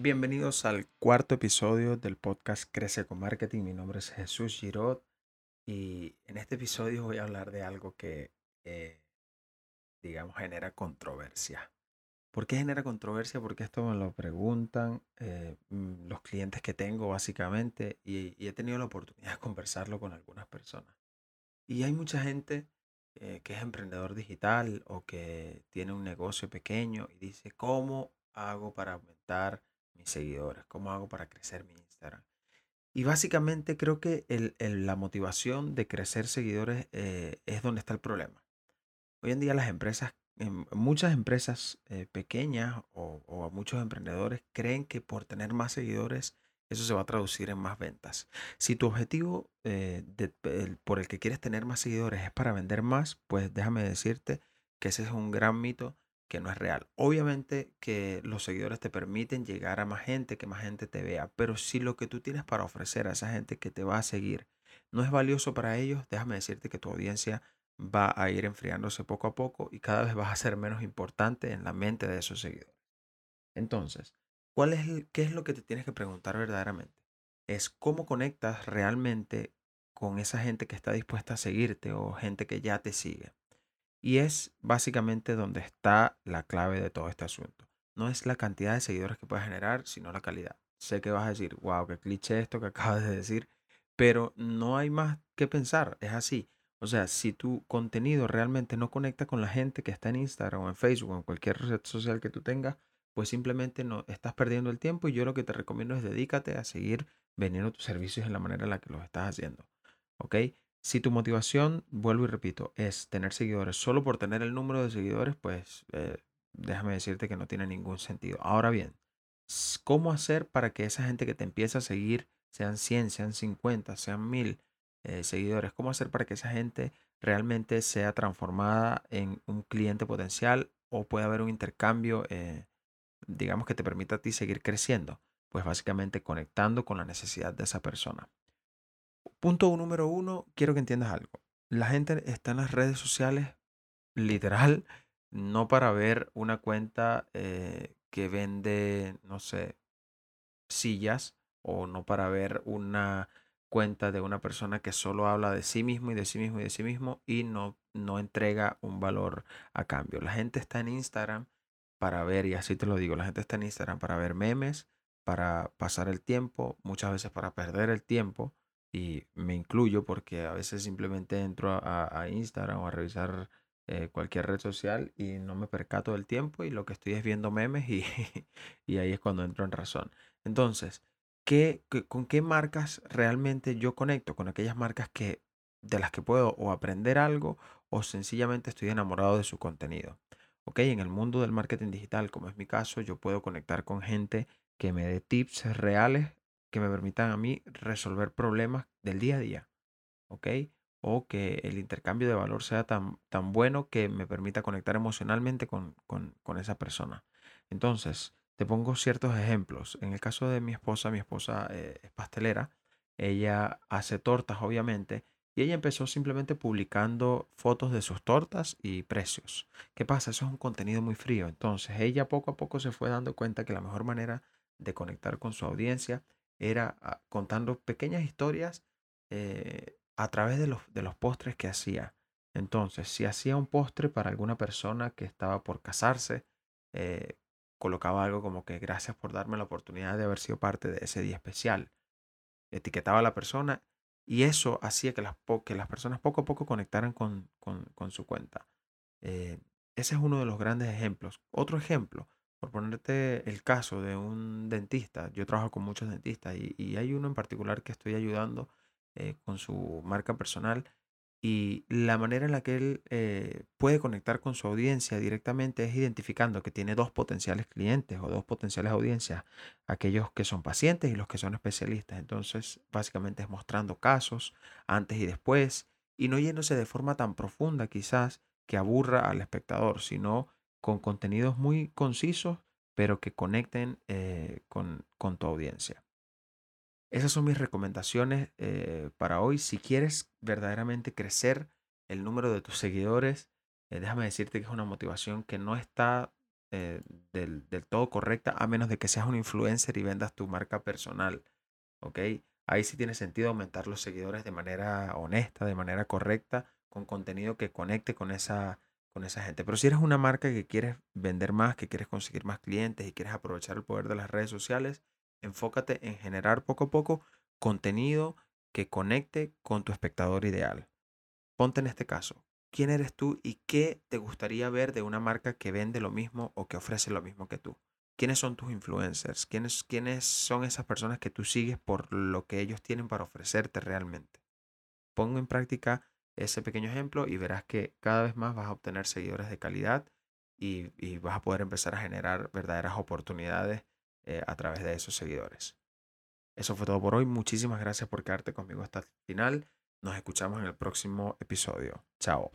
Bienvenidos al cuarto episodio del podcast Crece con Marketing. Mi nombre es Jesús Girot y en este episodio voy a hablar de algo que, eh, digamos, genera controversia. ¿Por qué genera controversia? Porque esto me lo preguntan eh, mm, los clientes que tengo básicamente y, he tenido la oportunidad de conversarlo con algunas personas. Y hay mucha gente eh, que es emprendedor digital o que tiene un negocio pequeño y dice, ¿cómo hago para aumentar mis seguidores? ¿Cómo hago para crecer mi Instagram? Y básicamente creo que la motivación de crecer seguidores eh, es donde está el problema. Hoy en día las empresas, em, muchas empresas eh, pequeñas o, muchos emprendedores creen que por tener más seguidores eso se va a traducir en más ventas. Si tu objetivo eh, por el que quieres tener más seguidores es para vender más, pues déjame decirte que ese es un gran mito que no es real. Obviamente que los seguidores te permiten llegar a más gente, que más gente te vea, pero si lo que tú tienes para ofrecer a esa gente que te va a seguir no es valioso para ellos, déjame decirte que tu audiencia va a ir enfriándose poco a poco y cada vez vas a ser menos importante en la mente de esos seguidores. Entonces, ¿cuál es ¿qué es lo que te tienes que preguntar verdaderamente? Es cómo conectas realmente con esa gente que está dispuesta a seguirte o gente que ya te sigue. Y es básicamente donde está la clave de todo este asunto. No es la cantidad de seguidores que puedes generar, sino la calidad. Sé que vas a decir, wow, qué cliché esto que acabas de decir, pero no hay más que pensar, es así. O sea, si tu contenido realmente no conecta con la gente que está en Instagram o en Facebook o en cualquier red social que tú tengas, pues simplemente no estás perdiendo el tiempo y yo lo que te recomiendo es dedícate a seguir vendiendo tus servicios en la manera en la que los estás haciendo. ¿Ok? Si tu motivación, vuelvo y repito, es tener seguidores solo por tener el número de seguidores, pues eh, déjame decirte que no tiene ningún sentido. Ahora bien, ¿cómo hacer para que esa gente que te empieza a seguir, sean 100, sean 50, sean 1000 eh, seguidores, cómo hacer para que esa gente realmente sea transformada en un cliente potencial o pueda haber un intercambio, eh, digamos, que te permita a ti seguir creciendo? Pues básicamente conectando con la necesidad de esa persona. Punto número uno, quiero que entiendas algo. La gente está en las redes sociales, literal, no para ver una cuenta eh, que vende, no sé, sillas, o no para ver una cuenta de una persona que solo habla de sí mismo y de sí mismo y de sí mismo y no, no entrega un valor a cambio. La gente está en Instagram para ver, y así te lo digo, la gente está en Instagram para ver memes, para pasar el tiempo, muchas veces para perder el tiempo y me incluyo porque a veces simplemente entro a, Instagram o a revisar eh, cualquier red social y no me percato del tiempo y lo que estoy es viendo memes y, y ahí es cuando entro en razón. Entonces, ¿qué, con qué marcas realmente yo conecto? Con aquellas marcas que, de las que puedo o aprender algo o sencillamente estoy enamorado de su contenido. Ok, en el mundo del marketing digital, como es mi caso, yo puedo conectar con gente que me dé tips reales que me permitan a mí resolver problemas del día a día, ¿ok? O que el intercambio de valor sea tan, tan bueno que me permita conectar emocionalmente con, esa persona. Entonces, te pongo ciertos ejemplos. En el caso de mi esposa, mi esposa eh, es pastelera, ella hace tortas, obviamente, y ella empezó simplemente publicando fotos de sus tortas y precios. ¿Qué pasa? Eso es un contenido muy frío. Entonces, ella poco a poco se fue dando cuenta que la mejor manera de conectar con su audiencia era ah, contando pequeñas historias eh, a través de los, de los postres que hacía. Entonces, si hacía un postre para alguna persona que estaba por casarse, eh, colocaba algo como que gracias por darme la oportunidad de haber sido parte de ese día especial. Etiquetaba a la persona y eso hacía que las, que las personas poco a poco conectaran con, su cuenta. Eh, ese es uno de los grandes ejemplos. Otro ejemplo, por ponerte el caso de un dentista, yo trabajo con muchos dentistas y, hay uno en particular que estoy ayudando eh, con su marca personal y la manera en la que él eh, puede conectar con su audiencia directamente es identificando que tiene dos potenciales clientes o dos potenciales audiencias, aquellos que son pacientes y los que son especialistas. Entonces, básicamente es mostrando casos antes y después y no yéndose de forma tan profunda quizás que aburra al espectador, sino con contenidos muy concisos, pero que conecten eh, con, tu audiencia. Esas son mis recomendaciones eh, para hoy. Si quieres verdaderamente crecer el número de tus seguidores, eh, déjame decirte que es una motivación que no está eh, del, todo correcta, a menos de que seas un influencer y vendas tu marca personal. ¿Ok? Ahí sí tiene sentido aumentar los seguidores de manera honesta, de manera correcta, con contenido que conecte con esa, con esa gente. Pero si eres una marca que quieres vender más, que quieres conseguir más clientes y quieres aprovechar el poder de las redes sociales, enfócate en generar poco a poco contenido que conecte con tu espectador ideal. Ponte en este caso, quién eres tú y qué te gustaría ver de una marca que vende lo mismo o que ofrece lo mismo que tú. ¿Quiénes son tus influencers? ¿Quiénes, ¿Quiénes son esas personas que tú sigues por lo que ellos tienen para ofrecerte realmente? Pongo en práctica ese pequeño ejemplo y verás que cada vez más vas a obtener seguidores de calidad y, vas a poder empezar a generar verdaderas oportunidades eh, a través de esos seguidores. Eso fue todo por hoy. Muchísimas gracias por quedarte conmigo hasta el final. Nos escuchamos en el próximo episodio. Chao.